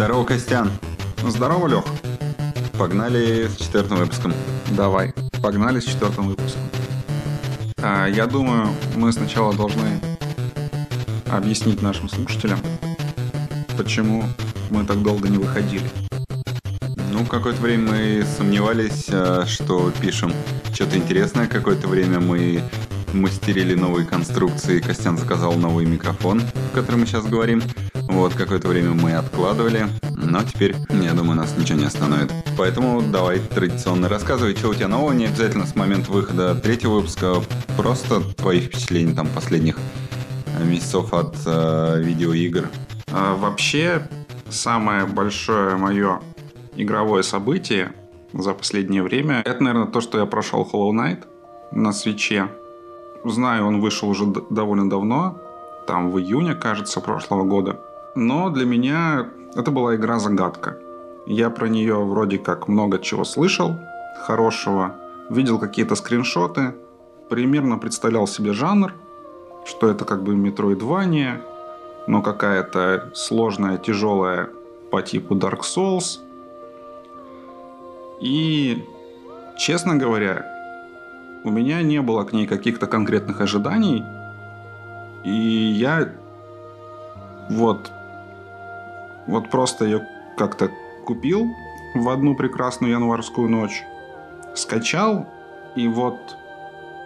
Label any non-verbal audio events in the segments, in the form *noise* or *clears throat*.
Здорово, Костян. Здорово, Лех. Погнали с четвертым выпуском. Давай, погнали с четвертым выпуском. А, я думаю, мы сначала должны объяснить нашим слушателям, почему мы так долго не выходили. Ну, какое-то время мы сомневались, а, что пишем что-то интересное. Какое-то время мы мастерили новые конструкции. Костян заказал новый микрофон, в котором мы сейчас говорим. Вот, какое-то время мы откладывали, но теперь, я думаю, нас ничего не остановит. Поэтому давай традиционно рассказывай, что у тебя нового, не обязательно с момента выхода третьего выпуска, просто твои впечатления там последних месяцев от э, видеоигр. А, вообще, самое большое мое игровое событие за последнее время, это, наверное, то, что я прошел Hollow Knight на свече. Знаю, он вышел уже довольно давно, там в июне, кажется, прошлого года. Но для меня это была игра-загадка. Я про нее вроде как много чего слышал, хорошего, видел какие-то скриншоты, примерно представлял себе жанр, что это как бы метроидвания, но какая-то сложная, тяжелая по типу Dark Souls. И, честно говоря, у меня не было к ней каких-то конкретных ожиданий, и я вот вот просто ее как-то купил в одну прекрасную январскую ночь, скачал, и вот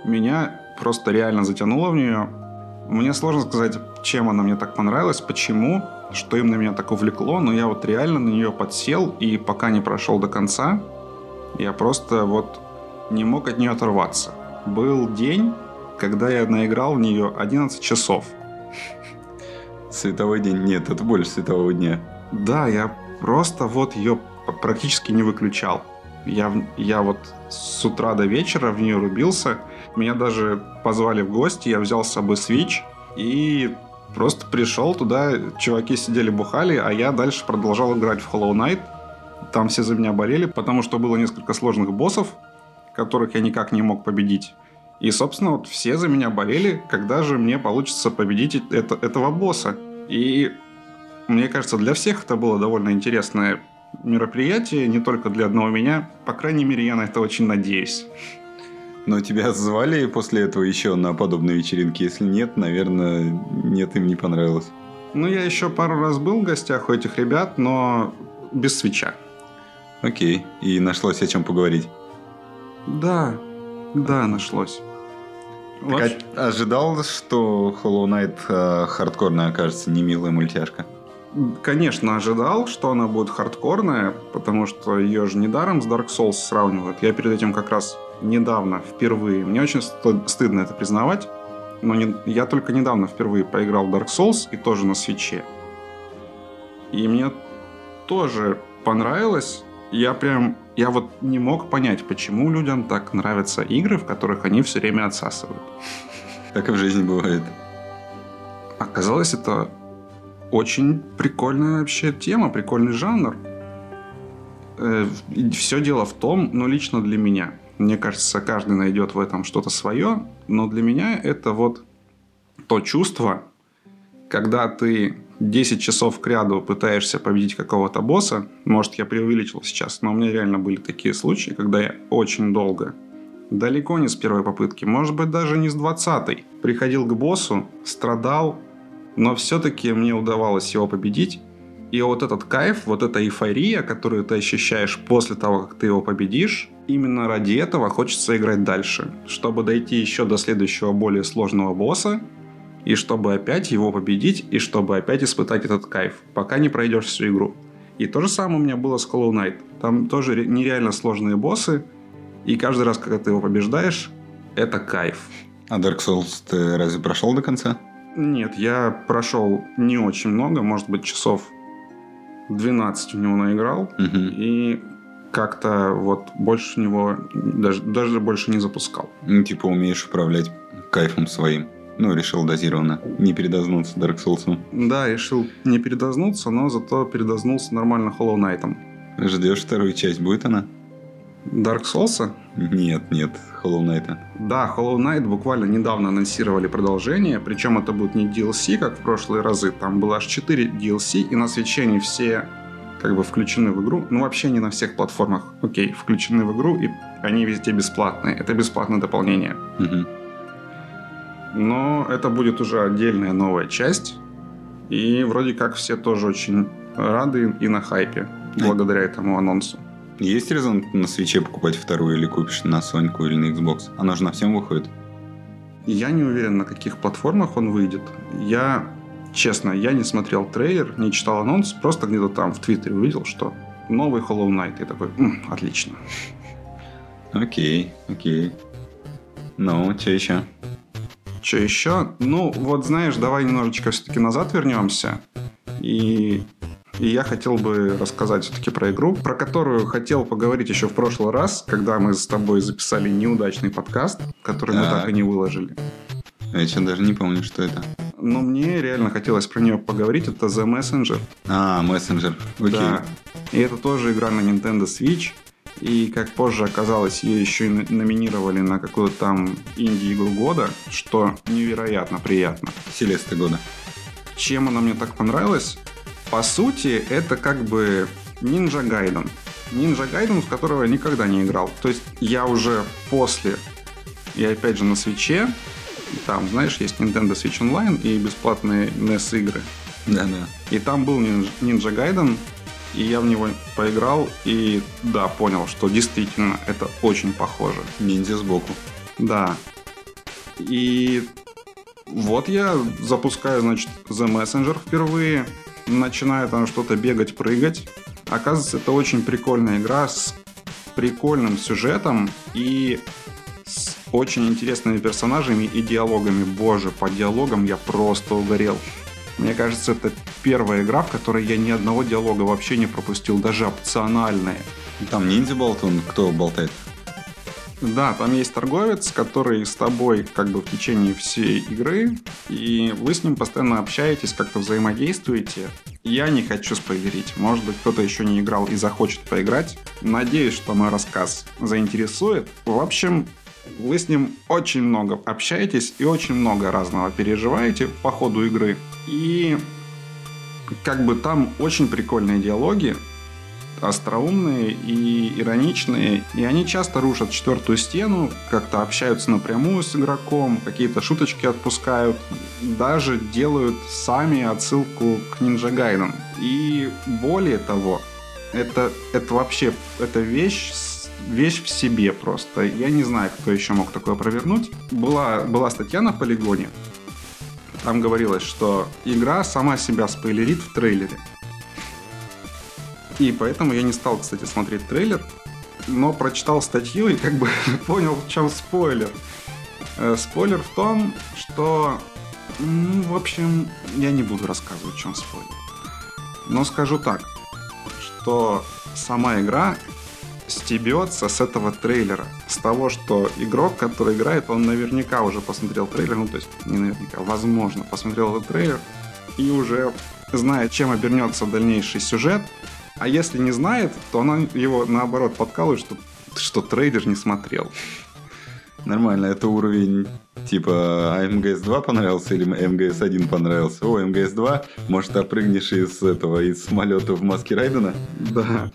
меня просто реально затянуло в нее. Мне сложно сказать, чем она мне так понравилась, почему, что именно меня так увлекло, но я вот реально на нее подсел, и пока не прошел до конца, я просто вот не мог от нее оторваться. Был день, когда я наиграл в нее 11 часов. Световой день? Нет, это больше светового дня. Да, я просто вот ее практически не выключал. Я, я вот с утра до вечера в нее рубился. Меня даже позвали в гости, я взял с собой Switch и просто пришел туда, чуваки сидели бухали, а я дальше продолжал играть в Hollow Knight. Там все за меня болели, потому что было несколько сложных боссов, которых я никак не мог победить. И, собственно, вот все за меня болели, когда же мне получится победить это, этого босса. И мне кажется, для всех это было довольно интересное мероприятие, не только для одного меня. По крайней мере, я на это очень надеюсь. Но тебя звали после этого еще на подобные вечеринки? Если нет, наверное, нет, им не понравилось. Ну, я еще пару раз был в гостях у этих ребят, но без свеча. Окей. И нашлось о чем поговорить? Да, да, нашлось. Так, а, ожидал, что Hollow Knight э, хардкорная окажется, не милая мультяшка? конечно, ожидал, что она будет хардкорная, потому что ее же недаром с Dark Souls сравнивают. Я перед этим как раз недавно, впервые, мне очень стыдно это признавать, но не, я только недавно впервые поиграл в Dark Souls и тоже на свече. И мне тоже понравилось. Я прям, я вот не мог понять, почему людям так нравятся игры, в которых они все время отсасывают. Так и в жизни бывает. Оказалось, это очень прикольная вообще тема, прикольный жанр. Э, все дело в том, ну, лично для меня. Мне кажется, каждый найдет в этом что-то свое, но для меня это вот то чувство, когда ты 10 часов к ряду пытаешься победить какого-то босса, может, я преувеличил сейчас, но у меня реально были такие случаи, когда я очень долго, далеко не с первой попытки, может быть, даже не с двадцатой, приходил к боссу, страдал, но все-таки мне удавалось его победить. И вот этот кайф, вот эта эйфория, которую ты ощущаешь после того, как ты его победишь, именно ради этого хочется играть дальше, чтобы дойти еще до следующего более сложного босса, и чтобы опять его победить, и чтобы опять испытать этот кайф, пока не пройдешь всю игру. И то же самое у меня было с Hollow Knight. Там тоже нереально сложные боссы, и каждый раз, когда ты его побеждаешь, это кайф. А Dark Souls ты разве прошел до конца? Нет, я прошел не очень много, может быть, часов 12 в него наиграл. Угу. И как-то вот больше него даже, даже больше не запускал. Ну, типа умеешь управлять кайфом своим. Ну, решил дозированно не передознуться Dark Souls. Да, решил не передознуться, но зато передознулся нормально Hollow Knight. Ждешь вторую часть, будет она? Dark Souls? Нет, нет, Hollow Knight. Да, Hollow Knight буквально недавно анонсировали продолжение, причем это будет не DLC, как в прошлые разы, там было аж 4 DLC, и на свече они все как бы включены в игру. Ну, вообще не на всех платформах, окей, включены в игру, и они везде бесплатные. Это бесплатное дополнение. Мгм. Но это будет уже отдельная новая часть. И вроде как все тоже очень рады и на хайпе благодаря этому анонсу. Есть резон на свече покупать вторую или купишь на Соньку или на Xbox? Она же на всем выходит. Я не уверен, на каких платформах он выйдет. Я, честно, я не смотрел трейлер, не читал анонс, просто где-то там в Твиттере увидел, что новый Hollow Knight. И такой, «М, отлично. Окей, окей. Ну, что еще? Что еще? Ну, вот знаешь, давай немножечко все-таки назад вернемся. И, и я хотел бы рассказать все-таки про игру, про которую хотел поговорить еще в прошлый раз, когда мы с тобой записали неудачный подкаст, который мы Так. так и не выложили. Я что даже не помню, что это. Но мне реально хотелось про нее поговорить. Это The Messenger. А, мессенджер. Окей. Да. И это тоже игра на Nintendo Switch. И, как позже оказалось, ее еще и номинировали на какую-то там инди-игру года, что невероятно приятно. Селеста года. Чем она мне так понравилась? По сути, это как бы Ninja Gaiden. Ninja Gaiden, в которого я никогда не играл. То есть я уже после, и опять же на свече, там, знаешь, есть Nintendo Switch Online и бесплатные NES игры. Да-да. И там был Нин- Ninja Gaiden, и я в него поиграл, и да, понял, что действительно это очень похоже. Ниндзя сбоку. Да. И вот я запускаю, значит, The Messenger впервые, начинаю там что-то бегать, прыгать. Оказывается, это очень прикольная игра с прикольным сюжетом и с очень интересными персонажами и диалогами. Боже, по диалогам я просто угорел. Мне кажется, это первая игра, в которой я ни одного диалога вообще не пропустил, даже опциональные. Там ниндзя болтун. Кто болтает? Да, там есть торговец, который с тобой как бы в течение всей игры, и вы с ним постоянно общаетесь, как-то взаимодействуете. Я не хочу спойлерить. Может быть, кто-то еще не играл и захочет поиграть. Надеюсь, что мой рассказ заинтересует. В общем, вы с ним очень много общаетесь и очень много разного переживаете по ходу игры. И как бы там очень прикольные диалоги, остроумные и ироничные, и они часто рушат четвертую стену, как-то общаются напрямую с игроком, какие-то шуточки отпускают, даже делают сами отсылку к Ninja Gaiden. И более того, это, это вообще, это вещь, с- вещь в себе просто. Я не знаю, кто еще мог такое провернуть. Была, была статья на полигоне, там говорилось, что игра сама себя спойлерит в трейлере. И поэтому я не стал, кстати, смотреть трейлер, но прочитал статью и как бы *laughs* понял, в чем спойлер. Э, Спойлер в том, что, ну, в общем, я не буду рассказывать, в чем спойлер. Но скажу так, что сама игра стебется с этого трейлера. С того, что игрок, который играет, он наверняка уже посмотрел трейлер, ну то есть не наверняка, возможно, посмотрел этот трейлер и уже знает, чем обернется дальнейший сюжет. А если не знает, то она его наоборот подкалывает, что, что трейлер не смотрел. Нормально, это уровень типа а МГС-2 понравился или МГС-1 понравился? О, МГС-2, может, опрыгнешь из этого, из самолета в маске Райдена? Да.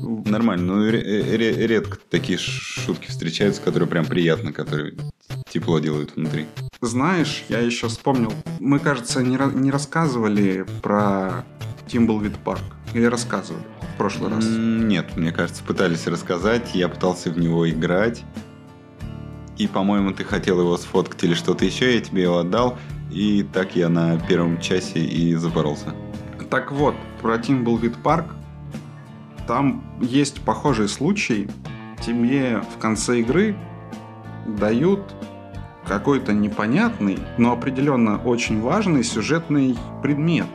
Нормально, ну ре- ре- редко такие шутки встречаются, которые прям приятно, которые тепло делают внутри. Знаешь, я еще вспомнил, мы, кажется, не, не рассказывали про Thimbleweed Park. Или рассказывали в прошлый раз. Нет, мне кажется, пытались рассказать, я пытался в него играть. И, по-моему, ты хотел его сфоткать или что-то еще, я тебе его отдал. И так я на первом часе и запоролся. Так вот, про Thimbleweed Park. Там есть похожий случай. Тебе в конце игры дают какой-то непонятный, но определенно очень важный сюжетный предмет.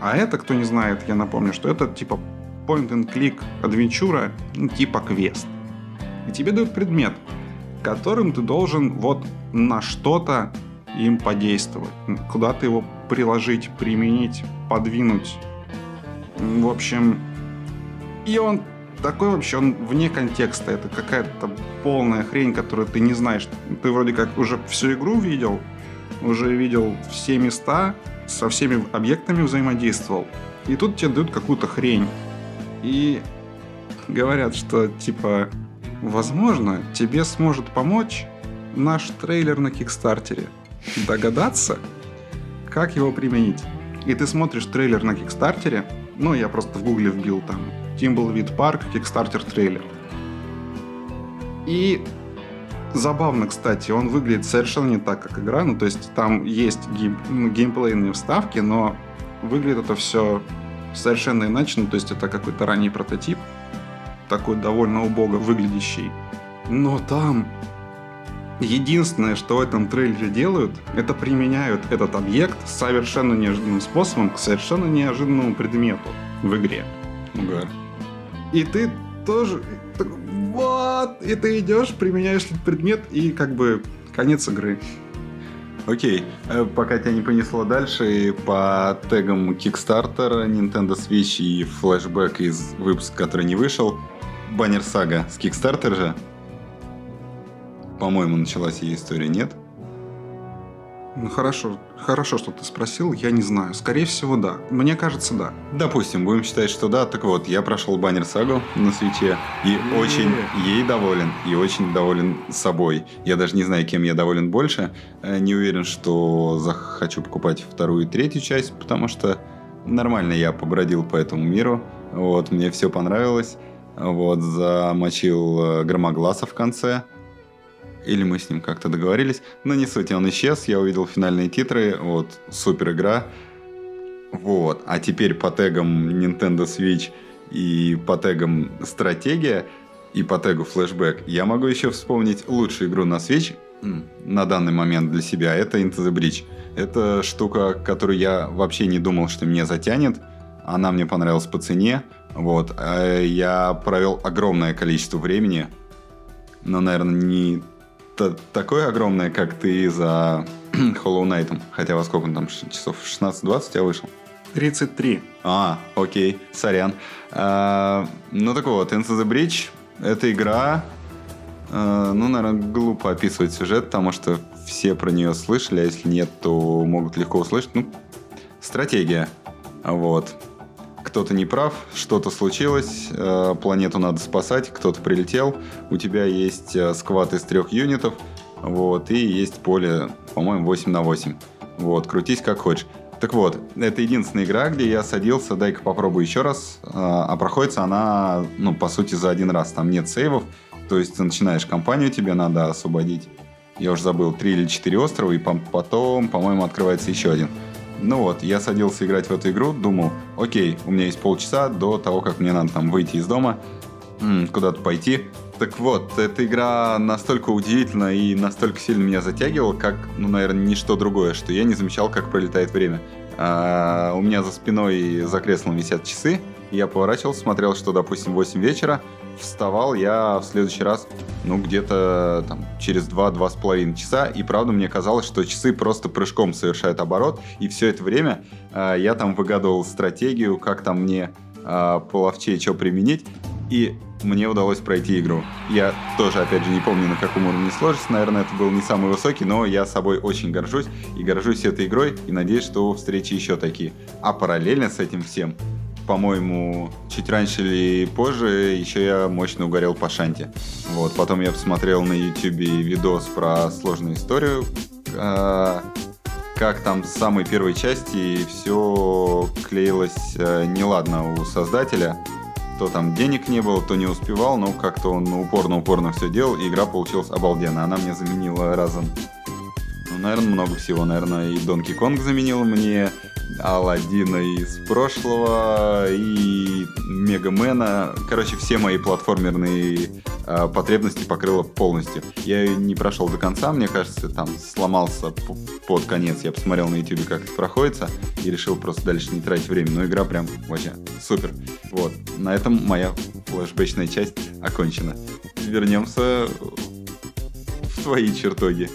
А это, кто не знает, я напомню, что это типа point-and-click адвенчура, ну, типа квест. И тебе дают предмет, которым ты должен вот на что-то им подействовать, куда-то его приложить, применить, подвинуть. В общем, и он такой вообще, он вне контекста. Это какая-то полная хрень, которую ты не знаешь. Ты вроде как уже всю игру видел, уже видел все места, со всеми объектами взаимодействовал. И тут тебе дают какую-то хрень. И говорят, что типа, возможно, тебе сможет помочь наш трейлер на Кикстартере. Догадаться, как его применить. И ты смотришь трейлер на Kickstarter е, ну, я просто в гугле вбил там Thimbleweed Park, Kickstarter трейлер. И забавно, кстати, он выглядит совершенно не так, как игра. Ну, то есть там есть гейм, ну, геймплейные вставки, но выглядит это все совершенно иначе. Ну, то есть это какой-то ранний прототип, такой довольно убого выглядящий. Но там единственное, что в этом трейлере делают, это применяют этот объект совершенно неожиданным способом к совершенно неожиданному предмету в игре. Угар. И ты тоже... так, Вот! И ты идешь, применяешь этот предмет, и как бы конец игры. Окей, э, пока тебя не понесло дальше, по тегам Kickstarter, Nintendo Switch и флешбэк из выпуска, который не вышел, Баннер Сага с Kickstarter же, по-моему, началась ее история, нет? Ну хорошо, хорошо, что ты спросил, я не знаю. Скорее всего, да. Мне кажется, да. Допустим, будем считать, что да. Так вот, я прошел баннер сагу на свече и очень ей доволен, и очень доволен собой. Я даже не знаю, кем я доволен больше. Э, Не уверен, что захочу покупать вторую и третью часть, потому что нормально я побродил по этому миру. Вот, мне все понравилось. Вот, замочил э, Громогласа в конце. Или мы с ним как-то договорились. Но не суть, он исчез. Я увидел финальные титры. Вот, супер игра. Вот. А теперь по тегам Nintendo Switch и по тегам стратегия и по тегу флешбэк я могу еще вспомнить лучшую игру на Switch на данный момент для себя. Это Into the Bridge. Это штука, которую я вообще не думал, что меня затянет. Она мне понравилась по цене. Вот. А Я провел огромное количество времени. Но, наверное, не такое огромное, как ты за *clears throat* Hollow Knight. Хотя во сколько он там, часов 16-20 я вышел? 33. А, окей, сорян. А, ну так вот, Into the Bridge — это игра... а, ну, наверное, глупо описывать сюжет, потому что все про нее слышали, а если нет, то могут легко услышать. Ну, стратегия. Вот. Кто-то не прав, что-то случилось, э, планету надо спасать, кто-то прилетел, у тебя есть э, сквад из трех юнитов, вот, и есть поле, по-моему, 8 на 8. Вот, крутись как хочешь. Так вот, это единственная игра, где я садился, дай-ка попробую еще раз, э, а проходится она, ну, по сути, за один раз. Там нет сейвов, то есть ты начинаешь кампанию, тебе надо освободить, я уже забыл, три или четыре острова, и потом, по-моему, открывается еще один. Ну вот, я садился играть в эту игру, думал, окей, у меня есть полчаса до того, как мне надо там выйти из дома, куда-то пойти. Так вот, эта игра настолько удивительна и настолько сильно меня затягивала, как, ну, наверное, ничто другое, что я не замечал, как пролетает время. А, у меня за спиной за креслом висят часы, и я поворачивался, смотрел, что, допустим, 8 вечера, вставал я в следующий раз, ну, где-то там через 2-2,5 часа, и правда мне казалось, что часы просто прыжком совершают оборот, и все это время э, я там выгадывал стратегию, как там мне э, половчее что применить, и мне удалось пройти игру. Я тоже, опять же, не помню, на каком уровне сложности, наверное, это был не самый высокий, но я собой очень горжусь, и горжусь этой игрой, и надеюсь, что встречи еще такие. А параллельно с этим всем по-моему, чуть раньше или позже еще я мощно угорел по Шанти. Вот, потом я посмотрел на YouTube видос про сложную историю, э, как там с самой первой части все клеилось э, неладно у создателя. То там денег не было, то не успевал, но как-то он упорно-упорно все делал, и игра получилась обалденная. Она мне заменила разом ну, наверное, много всего. Наверное, и Донки Конг заменил мне, Алладина из прошлого, и Мегамена. Короче, все мои платформерные э, потребности покрыла полностью. Я не прошел до конца, мне кажется, там сломался под конец. Я посмотрел на YouTube, как это проходится, и решил просто дальше не тратить время. Но игра прям вообще супер. Вот, на этом моя флешбэчная часть окончена. Вернемся в твои чертоги.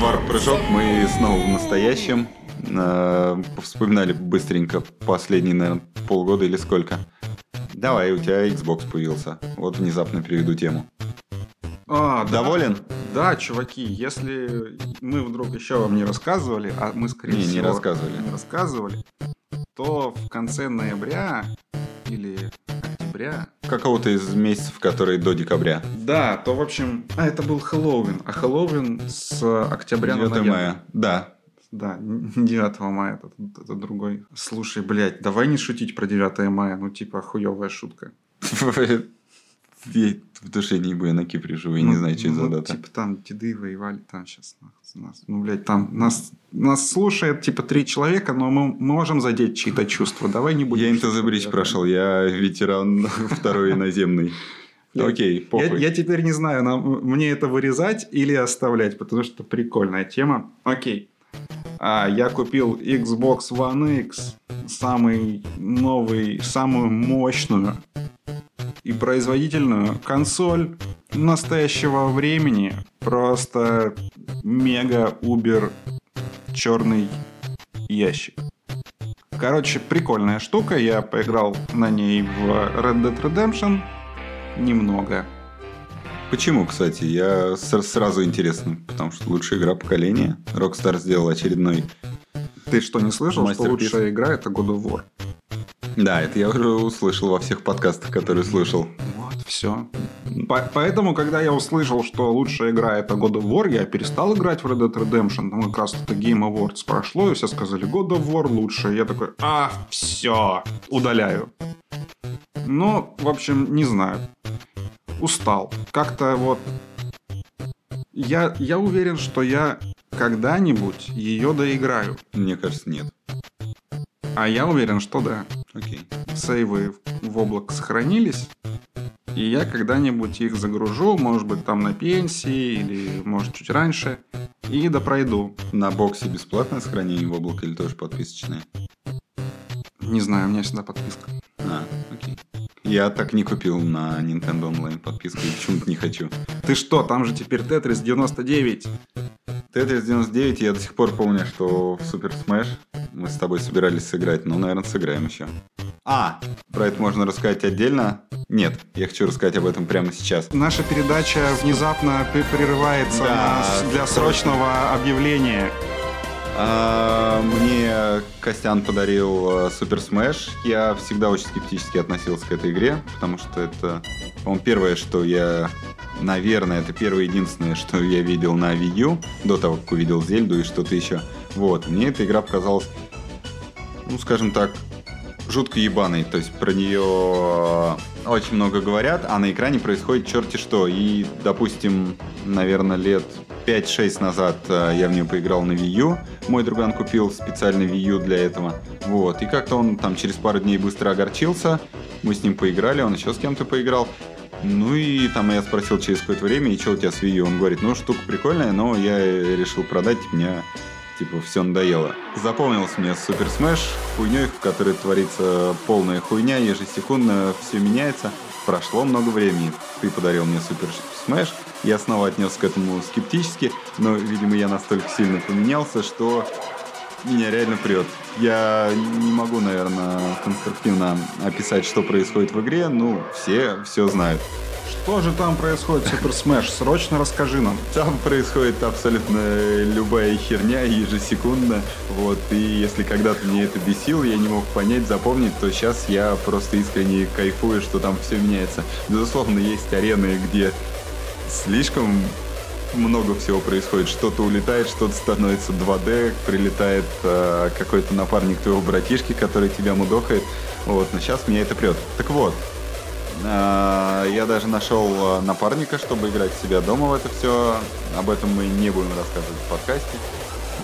Варп-прыжок, мы снова в настоящем. Э, Вспоминали быстренько последние, наверное, полгода или сколько. Давай, у тебя Xbox появился. Вот внезапно переведу тему. А, да. Доволен? Да, чуваки, если мы вдруг еще вам не рассказывали, а мы, скорее Не, не всего, рассказывали. не рассказывали, то в конце ноября или октября... Какого-то из месяцев, которые до декабря. Да, то, в общем... А, это был Хэллоуин. А Хэллоуин с октября 9 на ноябрь. мая. Да. Да, 9 мая это, это другой. Слушай, блядь, давай не шутить про 9 мая. Ну, типа, хуевая шутка. *laughs* Я в душе не бы я на Кипре живу, я не Ну, знаю, что это за ну, дата. Типа там деды воевали, там сейчас нас, ну, блядь, там нас, нас слушает типа три человека, но мы, мы можем задеть чьи-то чувства. Давай не будем... Я про прошел, я ветеран *laughs* второй наземный. Я- Окей, Я, похуй. я теперь не знаю, нам, мне это вырезать или оставлять, потому что прикольная тема. Окей. А, я купил Xbox One X, самый новый, самую мощную и производительную консоль настоящего времени. Просто мега-убер черный ящик. Короче, прикольная штука. Я поиграл на ней в Red Dead Redemption немного. Почему, кстати? Я сразу интересно, потому что лучшая игра поколения. Rockstar сделал очередной. Ты что, не слышал, что лучшая игра это God of War? Да, это я уже услышал во всех подкастах, которые слушал. Вот, все. поэтому, когда я услышал, что лучшая игра это God of War, я перестал играть в Red Dead Redemption. Там как раз это Game Awards прошло, и все сказали, God of War лучшая. Я такой, а, все, удаляю. Ну, в общем, не знаю. Устал. Как-то вот... Я, я уверен, что я когда-нибудь ее доиграю. Мне кажется, нет. А я уверен, что да. Окей. сейвы в облак сохранились, и я когда-нибудь их загружу, может быть, там на пенсии или, может, чуть раньше, и допройду. На боксе бесплатное сохранение в облако или тоже подписочное? Не знаю, у меня всегда подписка. Я так не купил на Nintendo Online подписку и почему-то не хочу. Ты что, там же теперь Tetris 99. Tetris 99 я до сих пор помню, что в Super Smash мы с тобой собирались сыграть. Ну, наверное, сыграем еще. А, про это можно рассказать отдельно? Нет, я хочу рассказать об этом прямо сейчас. Наша передача внезапно прерывается Да, для срочно. срочного объявления. А, Мне Костян подарил э, Super Smash. Я всегда очень скептически относился к этой игре, потому что это, по-моему, первое, что я... Наверное, это первое единственное, что я видел на Wii U, до того, как увидел Зельду и что-то еще. Вот, мне эта игра показалась, ну, скажем так, жутко ебаной. То есть про нее очень много говорят, а на экране происходит черти что. И, допустим, наверное, лет 5-6 назад э, я в нее поиграл на Wii U. Мой друган купил специальный Wii U для этого. Вот. И как-то он там через пару дней быстро огорчился. Мы с ним поиграли, он еще с кем-то поиграл. Ну и там я спросил через какое-то время, и что у тебя с Wii U? Он говорит, ну штука прикольная, но я решил продать, мне типа все надоело. Запомнился мне Super Smash хуйней, в которой творится полная хуйня, ежесекундно все меняется. Прошло много времени. Ты подарил мне Super Smash. Я снова отнесся к этому скептически, но, видимо, я настолько сильно поменялся, что меня реально прет. Я не могу, наверное, конструктивно описать, что происходит в игре. Ну, все все знают. Что же там происходит, Super Smash? Срочно расскажи нам. Там происходит абсолютно любая херня ежесекундно. Вот, и если когда-то мне это бесило, я не мог понять, запомнить, то сейчас я просто искренне кайфую, что там все меняется. Безусловно, есть арены, где слишком много всего происходит. Что-то улетает, что-то становится 2D, прилетает э, какой-то напарник твоего братишки, который тебя мудохает. Вот, но сейчас меня это прет. Так вот, Я даже нашел а, напарника, чтобы играть у себя дома в это все. Об этом мы не будем рассказывать в подкасте.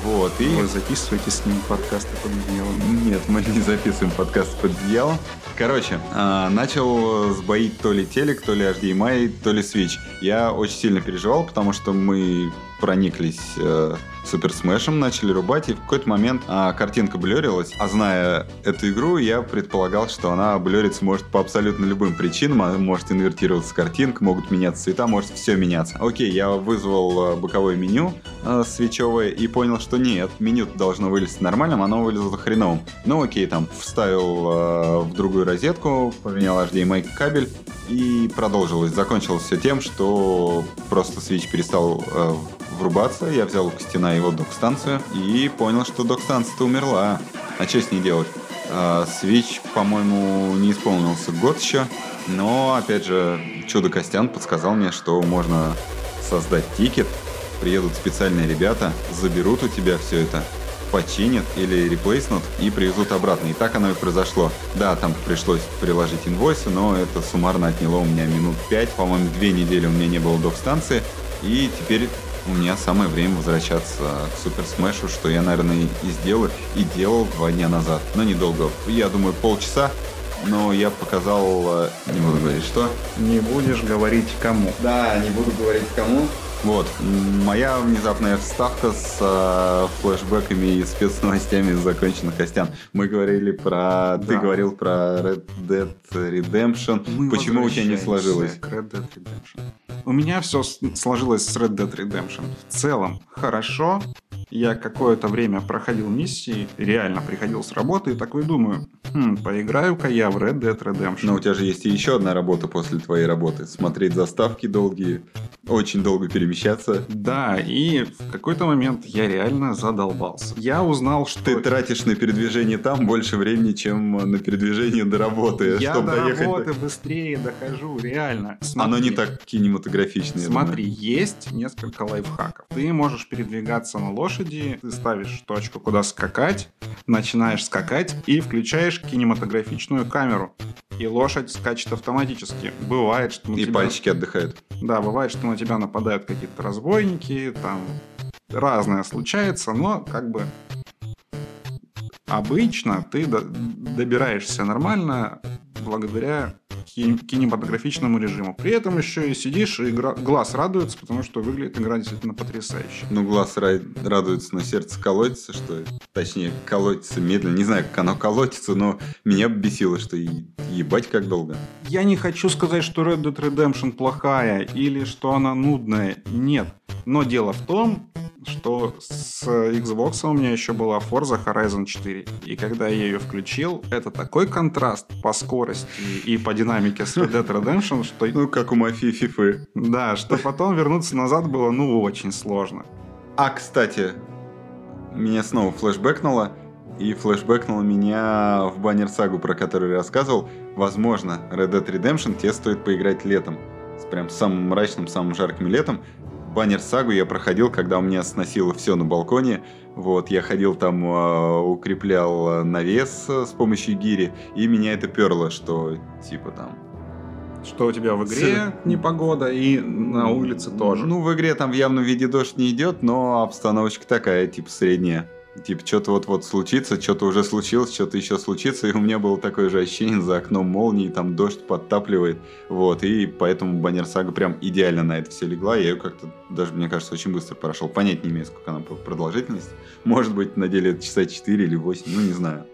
Вот, и... Вы записываете с ним подкасты под одеялом. Нет, мы не записываем подкаст под одеялом. Короче, а, начал сбоить то ли телек, то ли HDMI, то ли Switch. Я очень сильно переживал, потому что мы прониклись э, Супер Смешем, начали рубать, и в какой-то момент а, картинка блерилась. А зная эту игру, я предполагал, что она блериться может по абсолютно любым причинам. Она может инвертироваться картинка, могут меняться цвета, может все меняться. Окей, я вызвал э, боковое меню э, свечевое и понял, что нет, меню должно вылезти нормальным, оно вылезло хреновым. Ну окей, там вставил э, в другую розетку, поменял HDMI кабель и продолжилось. Закончилось все тем, что просто свич перестал э, врубаться. Я взял у Костяна его док-станцию и понял, что док-станция-то умерла. А что с ней делать? А, Switch, по-моему, не исполнился год еще, но, опять же, Чудо Костян подсказал мне, что можно создать тикет, приедут специальные ребята, заберут у тебя все это, починят или реплейснут и привезут обратно. И так оно и произошло. Да, там пришлось приложить инвойсы, но это суммарно отняло у меня минут 5. По-моему, две недели у меня не было док-станции. И теперь у меня самое время возвращаться к Супер Смешу, что я, наверное, и сделаю, и делал два дня назад. Но недолго. Я думаю, полчаса. Но я показал... э, Не буду говорить, что. Не будешь говорить кому. Да, не буду говорить кому. Вот, моя внезапная вставка с э, флешбэками и спецновостями закончена, Костян. Мы говорили про... Ты Да. говорил про Red Dead Redemption. Мы Почему у тебя не сложилось? К Red Dead Redemption. У меня все сложилось с Red Dead Redemption. В целом, хорошо. Я какое-то время проходил миссии, реально приходил с работы и такой думаю, «Хм, поиграю-ка я в Red Dead Redemption. Но у тебя же есть и еще одна работа после твоей работы. Смотреть заставки долгие, очень долго перемещаться. Да, и в какой-то момент я реально задолбался. Я узнал, что... Ты тратишь на передвижение там больше времени, чем на передвижение до работы, я чтобы до доехать. работы быстрее дохожу, реально. Оно не Смотри. так кинематографично. Смотри, есть несколько лайфхаков. Ты можешь передвигаться на лошади, ты ставишь точку, куда скакать, начинаешь скакать и включаешь кинематографичную камеру. И лошадь скачет автоматически. Бывает, что на. И тебя... пальчики отдыхают. Да, бывает, что на тебя нападают какие-то разбойники, там разное случается, но как бы обычно ты до- добираешься нормально благодаря кинематографичному режиму. При этом еще и сидишь, и гра- глаз радуется, потому что выглядит игра действительно потрясающе. Ну, глаз ра- радуется, но сердце колотится, что... Точнее, колотится медленно. Не знаю, как оно колотится, но меня бесило, что и- ебать как долго. Я не хочу сказать, что Red Dead Redemption плохая или что она нудная. Нет. Но дело в том, что с Xbox у меня еще была Forza Horizon 4. И когда я ее включил, это такой контраст по скорости и по динамике с Red Dead Redemption, что... Ну, как у мафии Фифы. Да, что потом вернуться назад было, ну, очень сложно. А, кстати, меня снова флешбэкнуло. И флешбэкнуло меня в баннер сагу, про которую я рассказывал. Возможно, Red Dead Redemption тебе стоит поиграть летом. С прям самым мрачным, самым жарким летом. Баннер сагу я проходил, когда у меня сносило все на балконе. Вот, я ходил там, э, укреплял э, навес э, с помощью гири, и меня это перло, что типа там Что у тебя в игре непогода и на улице тоже. Ну, в игре там в явном виде дождь не идет, но обстановочка такая, типа, средняя. Типа, что-то вот-вот случится, что-то уже случилось, что-то еще случится, и у меня было такое же ощущение, за окном молнии, там дождь подтапливает, вот, и поэтому Баннер Сага прям идеально на это все легла, я ее как-то, даже, мне кажется, очень быстро прошел, понять не имею, сколько она по продолжительности, может быть, на деле это часа 4 или 8, ну, не знаю.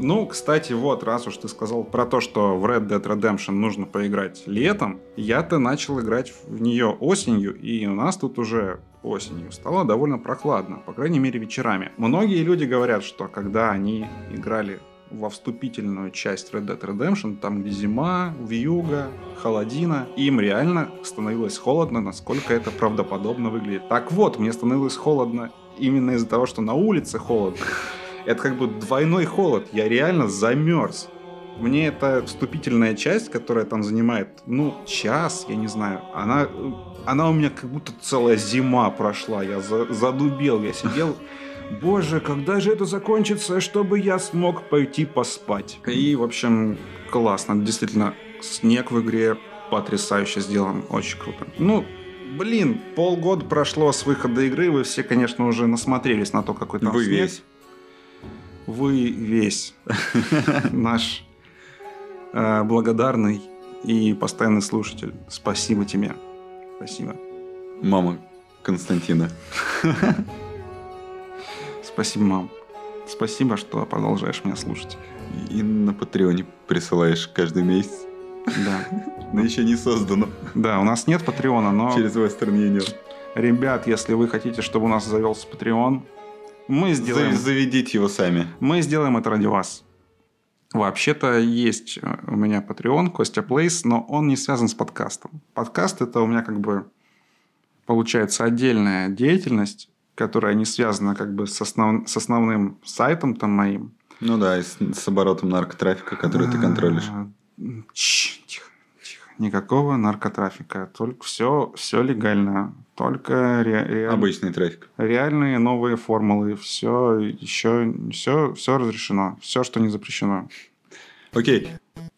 Ну, кстати, вот, раз уж ты сказал про то, что в Red Dead Redemption нужно поиграть летом, я-то начал играть в нее осенью, и у нас тут уже осенью стало довольно прохладно, по крайней мере вечерами. Многие люди говорят, что когда они играли во вступительную часть Red Dead Redemption, там где зима, вьюга, холодина, им реально становилось холодно, насколько это правдоподобно выглядит. Так вот, мне становилось холодно именно из-за того, что на улице холодно. Это как бы двойной холод. Я реально замерз. Мне эта вступительная часть, которая там занимает, ну, час, я не знаю, она, она у меня как будто целая зима прошла. Я за- задубел, я сидел. *laughs* Боже, когда же это закончится, чтобы я смог пойти поспать? И, в общем, классно. Действительно, снег в игре потрясающе сделан. Очень круто. Ну, блин, полгода прошло с выхода игры. Вы все, конечно, уже насмотрелись на то, какой там Вы снег. весь. Вы весь *laughs* наш э, благодарный и постоянный слушатель. Спасибо тебе. Спасибо. Мама Константина. Спасибо, мам. Спасибо, что продолжаешь меня слушать. И на Патреоне присылаешь каждый месяц. Да. Но еще не создано. Да, у нас нет Патреона, но, Через Western Union. ребят, если вы хотите, чтобы у нас завелся Патреон, мы сделаем, Зав- Заведите его сами. мы сделаем это ради вас. Вообще-то есть э, у меня Patreon, Костя Плейс, но он не связан с подкастом. Подкаст это у меня как бы получается отдельная деятельность, которая не связана как бы с, основ- с основным сайтом там моим. Ну да, и с, с оборотом наркотрафика, который ты контролишь. А, Тихо, тихо. Никакого наркотрафика. Только все, все легально. Только ре, реаль- Обычный трафик. реальные новые формулы. Все еще все, все разрешено. Все, что не запрещено. Окей.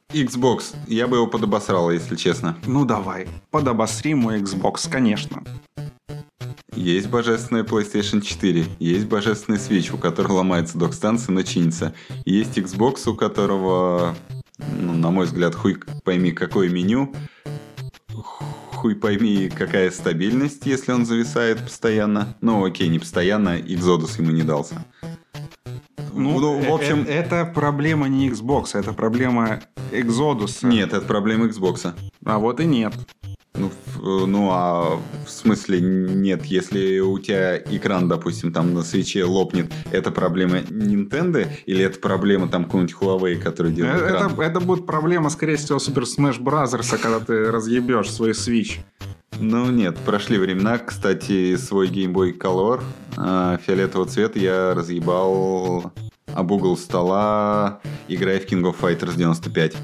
Xbox. Я бы его подобосрал, если честно. Ну давай, подобосри мой Xbox, конечно. Есть божественная PlayStation 4, есть божественный Switch, у которого ломается док-станция, но чинится. Есть Xbox, у которого, ну, на мой взгляд, хуй пойми какое меню, хуй пойми какая стабильность, если он зависает постоянно. Ну окей, не постоянно, Exodus ему не дался. Ну, в общем... э- это проблема не Xbox, это проблема Exodus. Нет, это проблема Xbox. А вот и нет. Ну, в- ну, а в смысле нет, если у тебя экран, допустим, там на свече лопнет, это проблема Nintendo или это проблема там какого-нибудь Huawei, который делает экран? Это, это будет проблема, скорее всего, Super Smash Bros., когда ты разъебешь свой Switch. Ну нет, прошли времена. Кстати, свой Game Boy Color э, фиолетового цвета я разъебал об угол стола, играя в King of Fighters 95.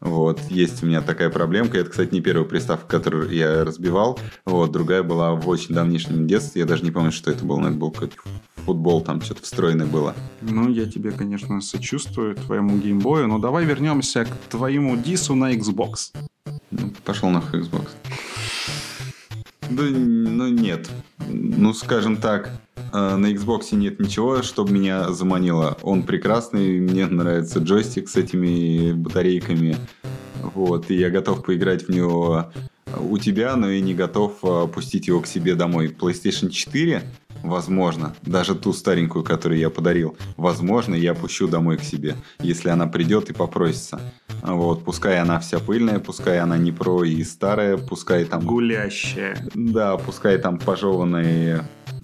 Вот, есть у меня такая проблемка. Это, кстати, не первая приставка, которую я разбивал. Вот, другая была в очень давнишнем детстве. Я даже не помню, что это было. Но это был какой-то футбол, там что-то встроенное было. Ну, я тебе, конечно, сочувствую, твоему геймбою, но давай вернемся к твоему дису на Xbox. Ну, пошел нахуй Xbox. Да, ну нет. Ну, скажем так, на Xbox нет ничего, чтобы меня заманило. Он прекрасный, мне нравится джойстик с этими батарейками. Вот, и я готов поиграть в него у тебя, но и не готов э, пустить его к себе домой. PlayStation 4, возможно, даже ту старенькую, которую я подарил, возможно, я пущу домой к себе, если она придет и попросится. Вот, пускай она вся пыльная, пускай она не про и старая, пускай там... Гулящая. Да, пускай там пожеванный э,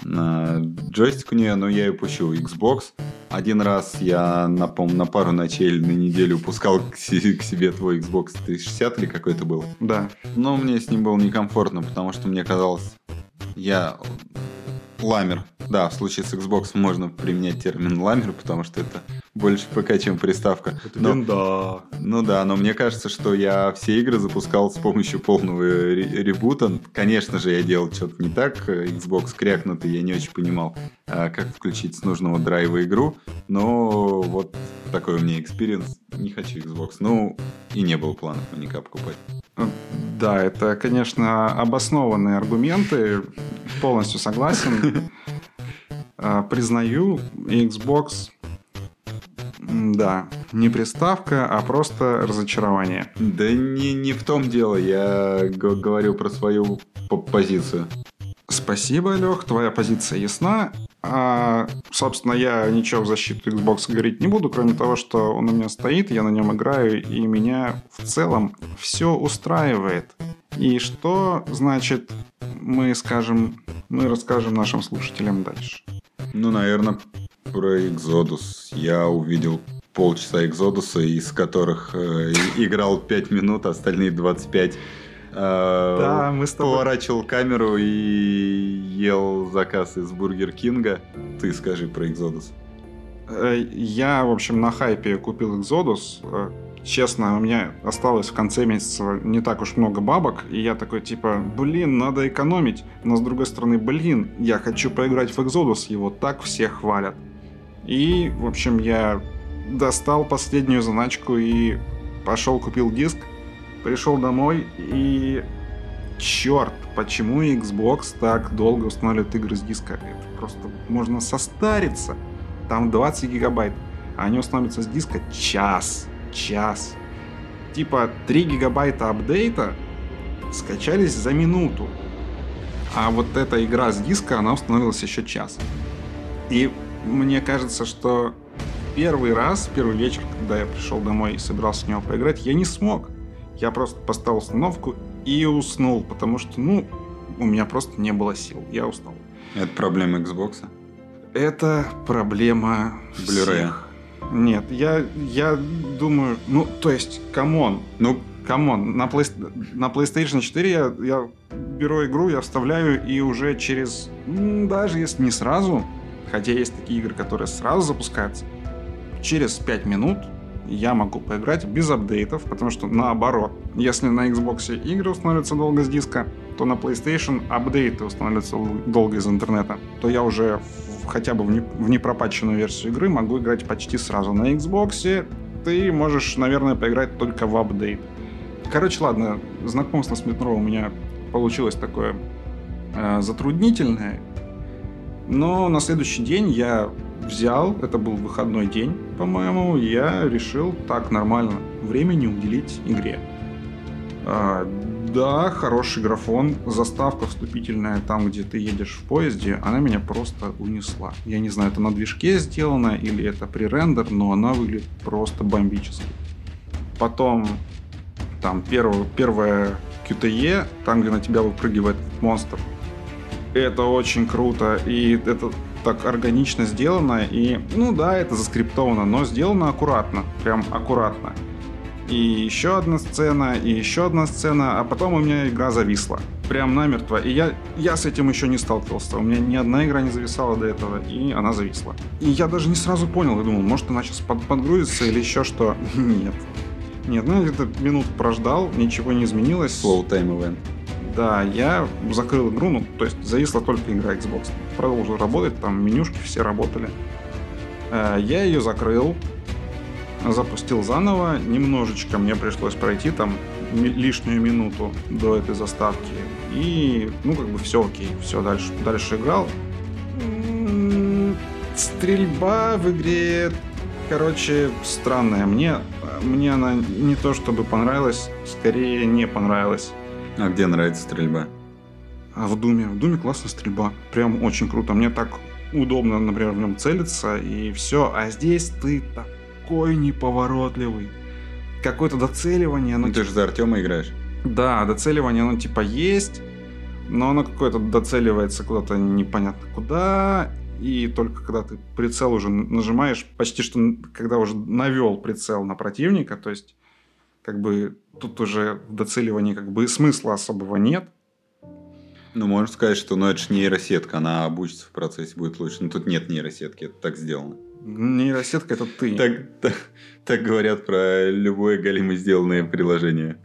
джойстик у нее, но я ее пущу. Xbox. Один раз я, напомню, на пару ночей или на неделю пускал к, к себе твой Xbox 360 или какой то был. Да. Но мне с ним было некомфортно, потому что мне казалось, я ламер. Да, в случае с Xbox можно применять термин ламер, потому что это больше ПК, чем приставка. Но- да. ну да, но мне кажется, что я все игры запускал с помощью полного ре- ребута. Конечно же, я делал что-то не так. Xbox крякнутый, я не очень понимал, а, как включить с нужного драйва игру. Но вот такой у меня experience. Не хочу Xbox. Ну, и не было планов маньяка покупать. Да, это, конечно, обоснованные аргументы. Полностью согласен. А, Признаю, Xbox, да, не приставка, а просто разочарование. Да не, не в том дело. Я говорю про свою позицию. Спасибо, Лех, твоя позиция ясна. А, собственно, я ничего в защиту Xbox говорить не буду, кроме того, что он у меня стоит, я на нем играю, и меня в целом все устраивает. И что, значит, мы скажем, мы расскажем нашим слушателям дальше. Ну, наверное, про Exodus. Я увидел полчаса Экзодуса, из которых э, играл 5 минут, а остальные 25 э, Да, мы с тобой- поворачивал камеру и ел заказ из Бургер Кинга. Ты скажи про Exodus. Э, Я, в общем, на хайпе купил Exodus. Честно, у меня осталось в конце месяца не так уж много бабок, и я такой типа, блин, надо экономить. Но с другой стороны, блин, я хочу поиграть в Exodus, его так все хвалят. И, в общем, я достал последнюю заначку и пошел купил диск, пришел домой и... Черт, почему Xbox так долго устанавливает игры с диска? Это просто можно состариться. Там 20 гигабайт, а они устанавливаются с диска час. Час. Типа 3 гигабайта апдейта скачались за минуту. А вот эта игра с диска, она установилась еще час. И мне кажется, что первый раз, первый вечер, когда я пришел домой и собирался в него поиграть, я не смог. Я просто поставил установку и уснул, потому что, ну, у меня просто не было сил. Я устал. Это проблема Xbox. Это проблема Blu-ray. всех. Нет, я, я думаю, ну, то есть, come on, Ну, come on, на, Play- на PlayStation 4 я, я беру игру, я вставляю, и уже через, даже если не сразу, хотя есть такие игры, которые сразу запускаются, через 5 минут я могу поиграть без апдейтов, потому что наоборот, если на Xbox игры устанавливаются долго с диска, то на PlayStation апдейты устанавливаются долго из интернета, то я уже хотя бы в, не, в непропатченную версию игры могу играть почти сразу. На Xbox ты можешь, наверное, поиграть только в апдейт. Короче, ладно, знакомство с метро у меня получилось такое э, затруднительное, но на следующий день я взял, это был выходной день, по-моему, я решил так нормально времени уделить игре. А, да, хороший графон, заставка вступительная там, где ты едешь в поезде, она меня просто унесла. Я не знаю, это на движке сделано или это пререндер, но она выглядит просто бомбически. Потом там первое, первое QTE, там, где на тебя выпрыгивает монстр. Это очень круто, и это так органично сделано. И, ну да, это заскриптовано, но сделано аккуратно. Прям аккуратно. И еще одна сцена, и еще одна сцена, а потом у меня игра зависла. Прям намертво. И я, я с этим еще не сталкивался. У меня ни одна игра не зависала до этого, и она зависла. И я даже не сразу понял, я думал, может она сейчас под, подгрузится или еще что. *laughs* Нет. Нет, ну где-то минут прождал, ничего не изменилось. Slow time event. Да, я закрыл игру, ну, то есть зависла только игра Xbox. Продолжил работать, там менюшки все работали. Э, я ее закрыл, запустил заново. Немножечко мне пришлось пройти там лишнюю минуту до этой заставки. И, ну, как бы все окей, все, дальше, дальше играл. Стрельба в игре, короче, странная. Мне, мне она не то чтобы понравилась, скорее не понравилась. А где нравится стрельба? А в Думе. В Думе классная стрельба. Прям очень круто. Мне так удобно, например, в нем целиться и все. А здесь ты такой неповоротливый. Какое-то доцеливание. Оно, ну, ты типа... же за Артема играешь. Да, доцеливание, оно типа есть, но оно какое-то доцеливается куда-то непонятно куда. И только когда ты прицел уже нажимаешь, почти что когда уже навел прицел на противника, то есть как бы тут уже в доцеливании как бы смысла особого нет. Ну, можно сказать, что ну, это же нейросетка, она обучится в процессе, будет лучше. Но тут нет нейросетки, это так сделано. Нейросетка это ты. Так, так, так говорят про любое галимо сделанное приложение.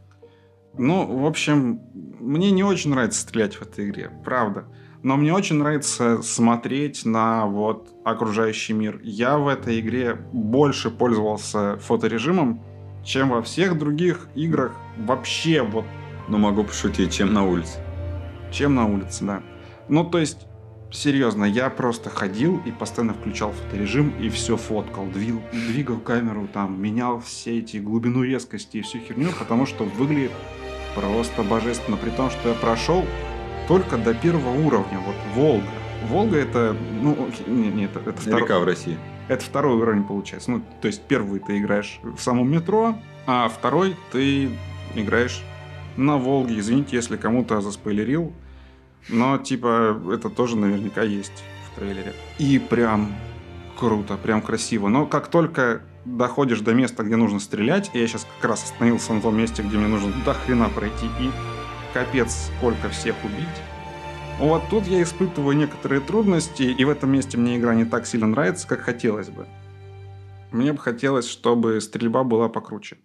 Ну, в общем, мне не очень нравится стрелять в этой игре, правда. Но мне очень нравится смотреть на вот окружающий мир. Я в этой игре больше пользовался фоторежимом, чем во всех других играх вообще вот. Ну, могу пошутить, чем на улице. Чем на улице, да. Ну, то есть, серьезно, я просто ходил и постоянно включал фоторежим и все фоткал, двигал, двигал камеру, там, менял все эти глубину резкости и всю херню, потому что выглядит просто божественно. При том, что я прошел только до первого уровня, вот Волга. Волга это, ну, нет, нет, это, это второй... Река в России. Это второй уровень получается. Ну, то есть первый ты играешь в самом метро, а второй ты играешь на Волге. Извините, если кому-то заспойлерил. Но, типа, это тоже наверняка есть в трейлере. И прям круто, прям красиво. Но как только доходишь до места, где нужно стрелять, и я сейчас как раз остановился на том месте, где мне нужно до хрена пройти, и капец, сколько всех убить, вот тут я испытываю некоторые трудности, и в этом месте мне игра не так сильно нравится, как хотелось бы. Мне бы хотелось, чтобы стрельба была покруче.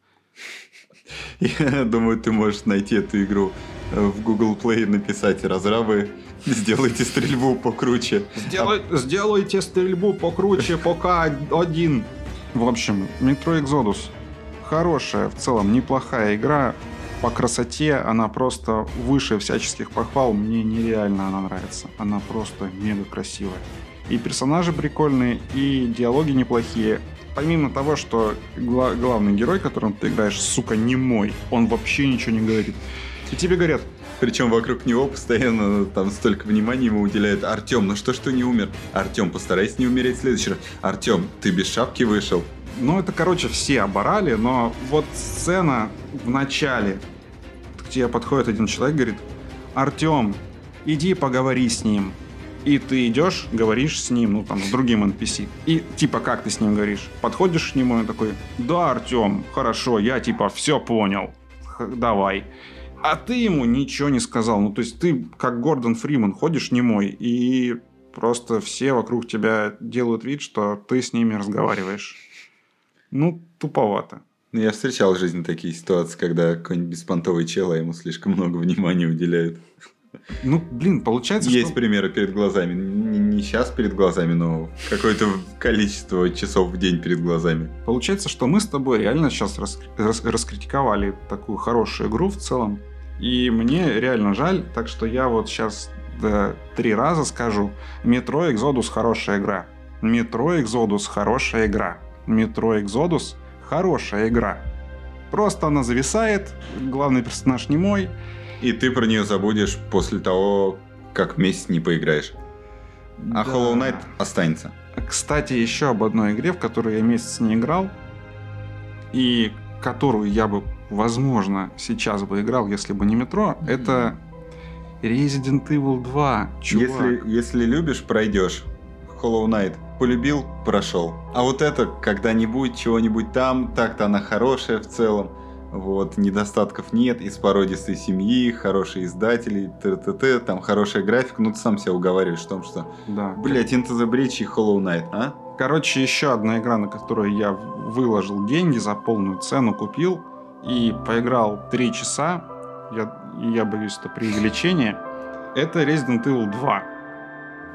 *laughs* Я думаю, ты можешь найти эту игру э, в Google Play и написать «Разрабы, сделайте стрельбу покруче». Сделай, а... Сделайте стрельбу покруче, пока один. В общем, Metro Exodus хорошая, в целом неплохая игра по красоте она просто выше всяческих похвал. Мне нереально она нравится. Она просто мега красивая. И персонажи прикольные, и диалоги неплохие. Помимо того, что гла- главный герой, которым ты играешь, сука, не мой, он вообще ничего не говорит. И тебе говорят, причем вокруг него постоянно там столько внимания ему уделяет. Артем, ну что ж ты не умер? Артем, постарайся не умереть в следующий раз. Артем, ты без шапки вышел. Ну, это, короче, все оборали, но вот сцена в начале, тебе подходит один человек, говорит, Артем, иди поговори с ним. И ты идешь, говоришь с ним, ну там, с другим NPC. И типа, как ты с ним говоришь? Подходишь к нему и такой, да, Артем, хорошо, я типа все понял, давай. А ты ему ничего не сказал. Ну, то есть ты, как Гордон Фриман, ходишь немой, и просто все вокруг тебя делают вид, что ты с ними разговариваешь. Ну, туповато. Ну, я встречал в жизни такие ситуации, когда какой-нибудь беспонтовый чел, а ему слишком много внимания уделяют. Ну, блин, получается, Есть что... примеры перед глазами. Не, не сейчас перед глазами, но какое-то количество часов в день перед глазами. Получается, что мы с тобой реально сейчас рас... Рас... раскритиковали такую хорошую игру в целом. И мне реально жаль, так что я вот сейчас да, три раза скажу. Метро Exodus хорошая игра. Метро Exodus хорошая игра. Метро Exodus хорошая игра. Просто она зависает, главный персонаж не мой. И ты про нее забудешь после того, как месяц не поиграешь. А Да. Hollow Knight останется. Кстати, еще об одной игре, в которую я месяц не играл, и которую я бы, возможно, сейчас бы играл, если бы не метро, это Resident Evil 2. Чувак. Если, если любишь, пройдешь. Hollow Knight. Полюбил, прошел. А вот это когда-нибудь, чего-нибудь там, так-то она хорошая в целом. Вот, недостатков нет, из породистой семьи, хорошие издатели, т.т.т. там хорошая графика, ну ты сам себя уговариваешь в том, что, Да. блять, Into the Breach и Hollow Knight, а? Короче, еще одна игра, на которую я выложил деньги за полную цену, купил и поиграл 3 часа. Я, я боюсь, это преувеличение. Это Resident Evil 2.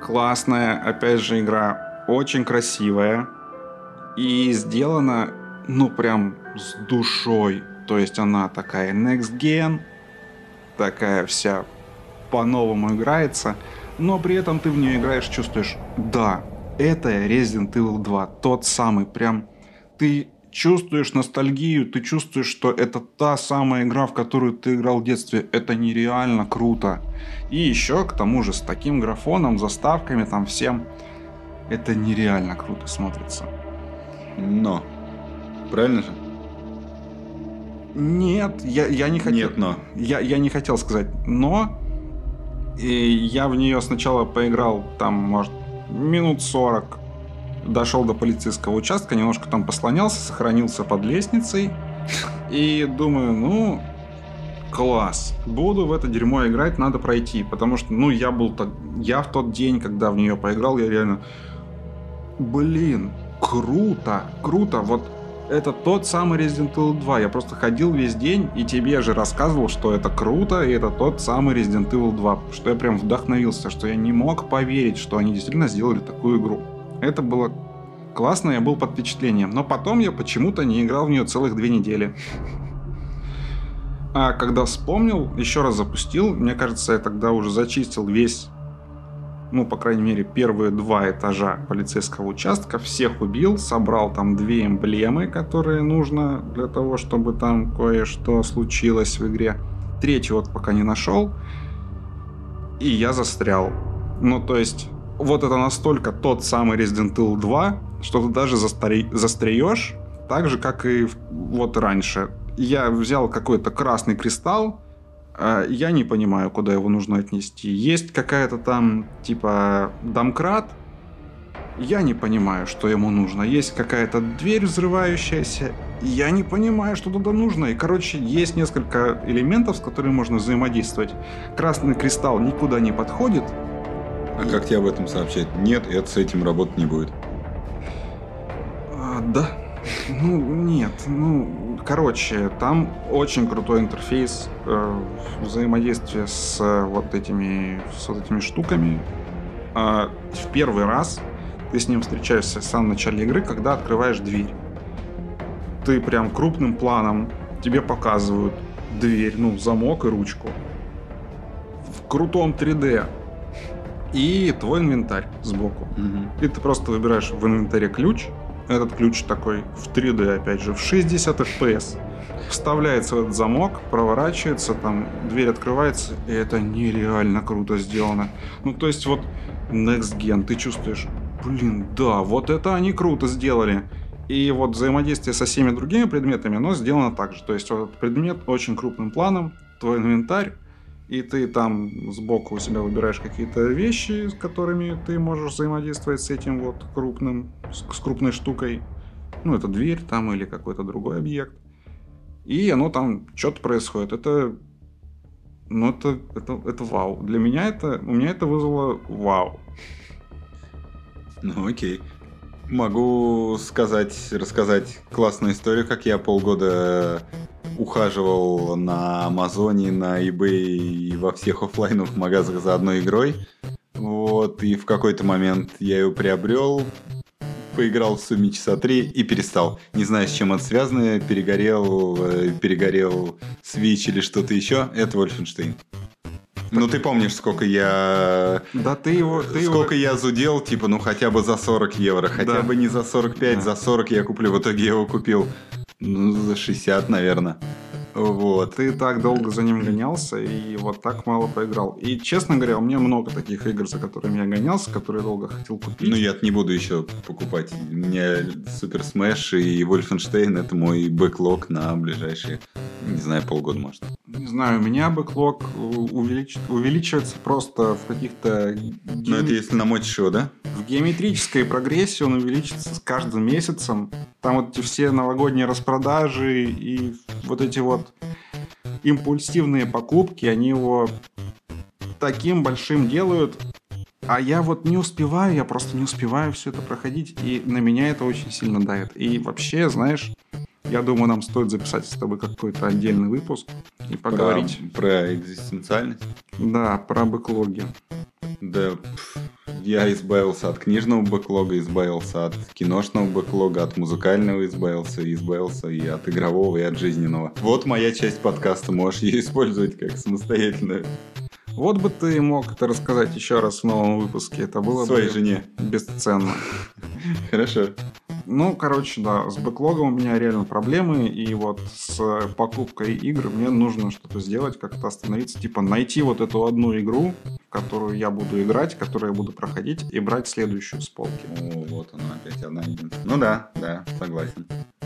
Классная, опять же, игра. Очень красивая. И сделана, ну, прям с душой. То есть она такая next gen, такая вся по-новому играется, но при этом ты в нее играешь, чувствуешь, да, это Resident Evil 2, тот самый, прям ты чувствуешь ностальгию, ты чувствуешь, что это та самая игра, в которую ты играл в детстве, это нереально круто. И еще к тому же с таким графоном, заставками там всем, это нереально круто смотрится. Но. Правильно же? Нет, я, я не хотел. Нет, но. Я, я не хотел сказать но. И я в нее сначала поиграл там, может, минут 40. Дошел до полицейского участка, немножко там послонялся, сохранился под лестницей. И думаю, ну, класс. Буду в это дерьмо играть, надо пройти. Потому что, ну, я был так... Я в тот день, когда в нее поиграл, я реально... Блин, круто, круто. Вот это тот самый Resident Evil 2. Я просто ходил весь день и тебе же рассказывал, что это круто, и это тот самый Resident Evil 2. Что я прям вдохновился, что я не мог поверить, что они действительно сделали такую игру. Это было классно, я был под впечатлением. Но потом я почему-то не играл в нее целых две недели. А когда вспомнил, еще раз запустил, мне кажется, я тогда уже зачистил весь, ну, по крайней мере, первые два этажа полицейского участка, всех убил, собрал там две эмблемы, которые нужно для того, чтобы там кое-что случилось в игре. Третью вот пока не нашел, и я застрял. Ну, то есть, вот это настолько тот самый Resident Evil 2, что ты даже застаре... застреешь, так же, как и вот раньше. Я взял какой-то красный кристалл, я не понимаю, куда его нужно отнести. Есть какая-то там, типа, домкрат, я не понимаю, что ему нужно. Есть какая-то дверь взрывающаяся, я не понимаю, что туда нужно. И, короче, есть несколько элементов, с которыми можно взаимодействовать. Красный кристалл никуда не подходит, А как тебе об этом сообщать? Нет, это с этим работать не будет. А, да. Ну, нет. Ну, короче, там очень крутой интерфейс э, взаимодействия с э, вот этими, с вот этими штуками. А, в первый раз ты с ним встречаешься в самом начале игры, когда открываешь дверь. Ты прям крупным планом тебе показывают дверь, ну, замок и ручку. В крутом 3D. И твой инвентарь сбоку. И ты просто выбираешь в инвентаре ключ. Этот ключ такой в 3D, опять же, в 60 FPS. Вставляется в этот замок, проворачивается, там дверь открывается, и это нереально круто сделано. Ну, то есть вот Next Gen, ты чувствуешь, блин, да, вот это они круто сделали. И вот взаимодействие со всеми другими предметами, оно сделано так же. То есть вот этот предмет очень крупным планом, твой инвентарь, и ты там сбоку у себя выбираешь какие-то вещи, с которыми ты можешь взаимодействовать с этим вот крупным, с, крупной штукой. Ну, это дверь там или какой-то другой объект. И оно там что-то происходит. Это, ну, это, это, это вау. Для меня это, у меня это вызвало вау. Ну окей. Могу сказать, рассказать классную историю, как я полгода ухаживал на Амазоне, на eBay и во всех оффлайновых магазах за одной игрой. Вот, и в какой-то момент я ее приобрел, поиграл в сумме часа три и перестал. Не знаю, с чем это связано, перегорел, э, перегорел Switch или что-то еще. Это Wolfenstein. Ну, ты помнишь, сколько я... Да ты его... Ты сколько его... я зудел, типа, ну, хотя бы за 40 евро. Хотя Да. бы не за 45, Да. за 40 я куплю. В итоге я его купил, ну, за 60, наверное. Вот. Ты так долго за ним гонялся и вот так мало поиграл. И, честно говоря, у меня много таких игр, за которыми я гонялся, которые долго хотел купить. Ну, я не буду еще покупать. У меня Super Smash и Wolfenstein это мой backlog на ближайшие, не знаю, полгода, может. Не знаю, у меня бэклог увелич- увеличивается просто в каких-то... Ну, геоме- это если намочишь его, да? В геометрической прогрессии он увеличится с каждым месяцем. Там вот эти все новогодние распродажи и вот эти вот импульсивные покупки, они его таким большим делают. А я вот не успеваю, я просто не успеваю все это проходить, и на меня это очень сильно давит. И вообще, знаешь, я думаю, нам стоит записать с тобой какой-то отдельный выпуск и поговорить. Про, про экзистенциальность. Да, про бэклоги. Да, пф, я избавился от книжного бэклога, избавился от киношного бэклога, от музыкального избавился, избавился и от игрового, и от жизненного. Вот моя часть подкаста, можешь ее использовать как самостоятельную. Вот бы ты мог это рассказать еще раз в новом выпуске, это было Своей бы жене. бесценно. Хорошо. Ну, короче, да, с бэклогом у меня реально проблемы, и вот с покупкой игр мне нужно что-то сделать, как-то остановиться, типа найти вот эту одну игру, в которую я буду играть, которую я буду проходить, и брать следующую с полки. О, вот она опять одна единственная. Ну да, да, согласен.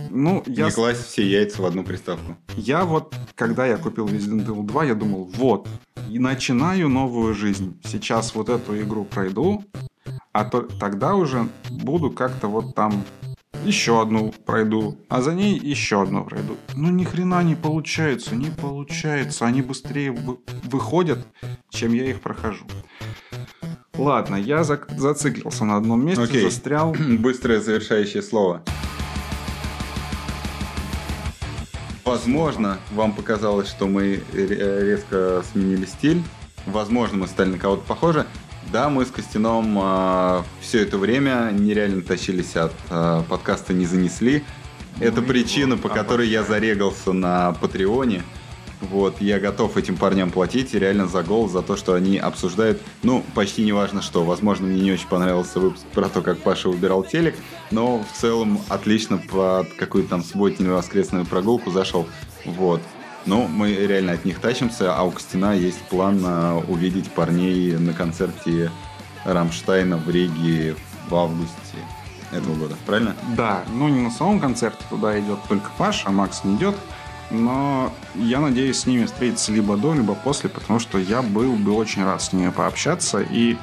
Ну, я, Не класть все яйца в одну приставку. я вот, когда я купил Resident Evil 2, я думал, вот, и начинаю новую жизнь. Сейчас вот эту игру пройду, а то, тогда уже буду как-то вот там еще одну пройду, а за ней еще одну пройду. Ну ни хрена не получается, не получается. Они быстрее вы- выходят, чем я их прохожу. Ладно, я зак- зациклился на одном месте, Окей. застрял. *clears throat* Быстрое завершающее слово. Возможно, вам показалось, что мы ре- резко сменили стиль. Возможно, мы стали на кого-то похожи. Да, мы с Костяном все это время нереально тащились от а, подкаста «Не занесли». Это Ну причина, вот по которой я зарегался на Патреоне. Вот, я готов этим парням платить реально за гол, за то, что они обсуждают, ну, почти неважно что. Возможно, мне не очень понравился выпуск про то, как Паша убирал телек, но в целом отлично под какую-то там субботнюю воскресную прогулку зашел. Вот. Ну, мы реально от них тащимся, а у Костина есть план а, увидеть парней на концерте Рамштайна в Риге в августе этого года. Правильно? Да, ну не на самом концерте, туда идет только Паша, а Макс не идет. Но я надеюсь с ними встретиться либо до, либо после, потому что я был бы очень рад с ними пообщаться. И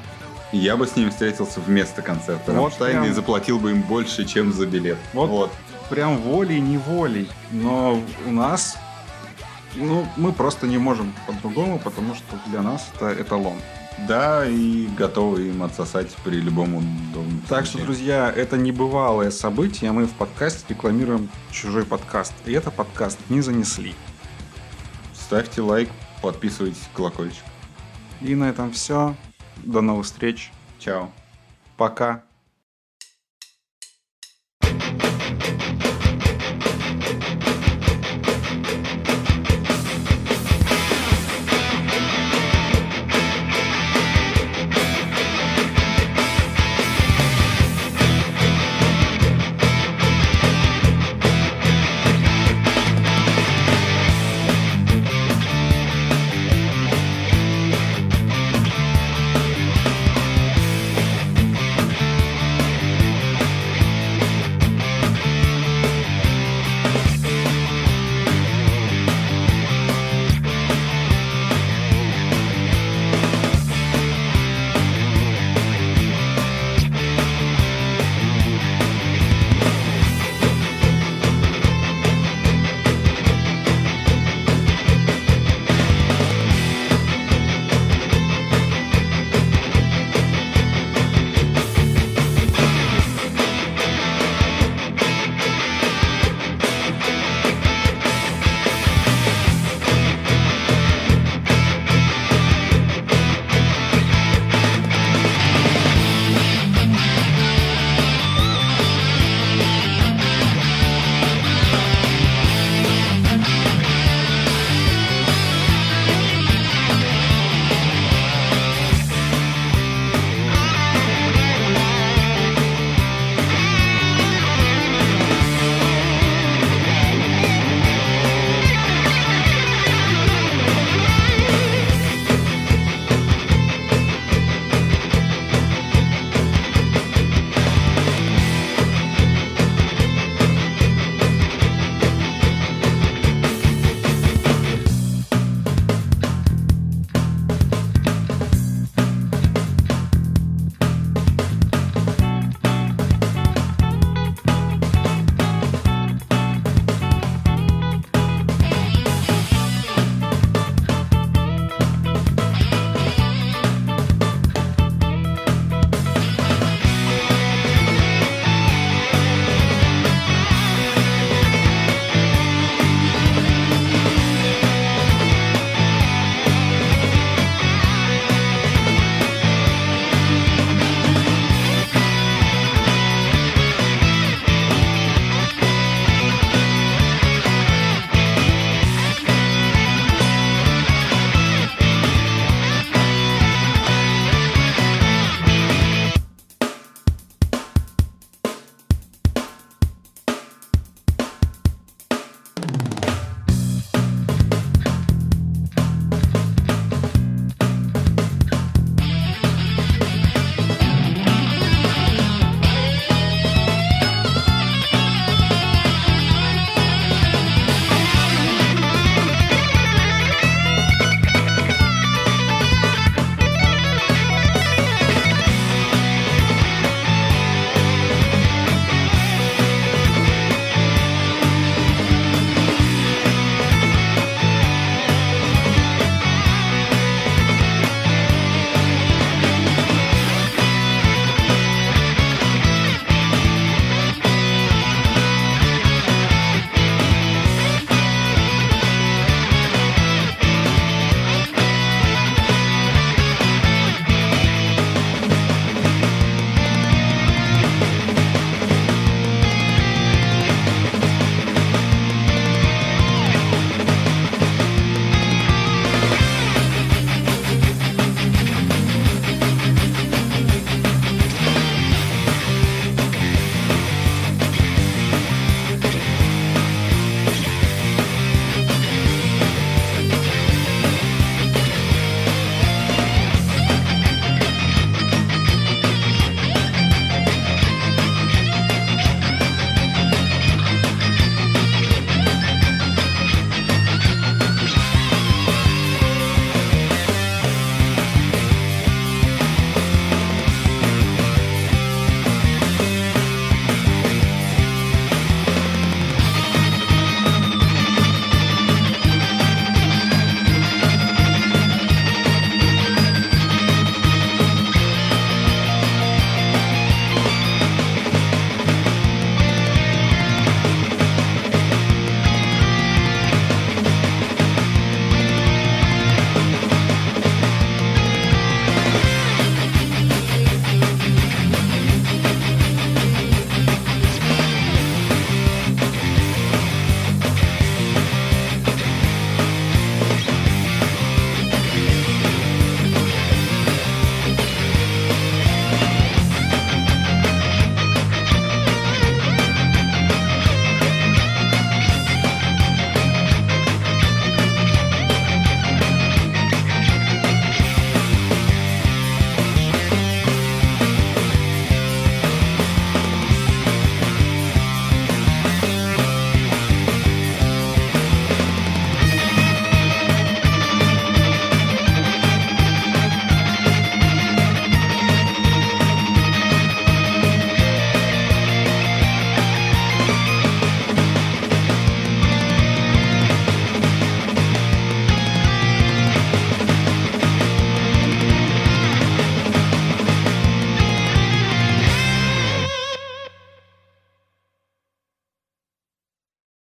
Я бы с ними встретился вместо концерта Вот прям. и заплатил бы им больше, чем за билет. Вот. прям волей-неволей. Но у нас, ну, мы просто не можем по-другому, потому что для нас это эталон. Да, и готовы им отсосать при любом удобном Так что, друзья, это небывалое событие. Мы в подкасте рекламируем чужой подкаст. И это подкаст не занесли. Ставьте лайк, подписывайтесь, колокольчик. И на этом все. До новых встреч. Чао. Пока.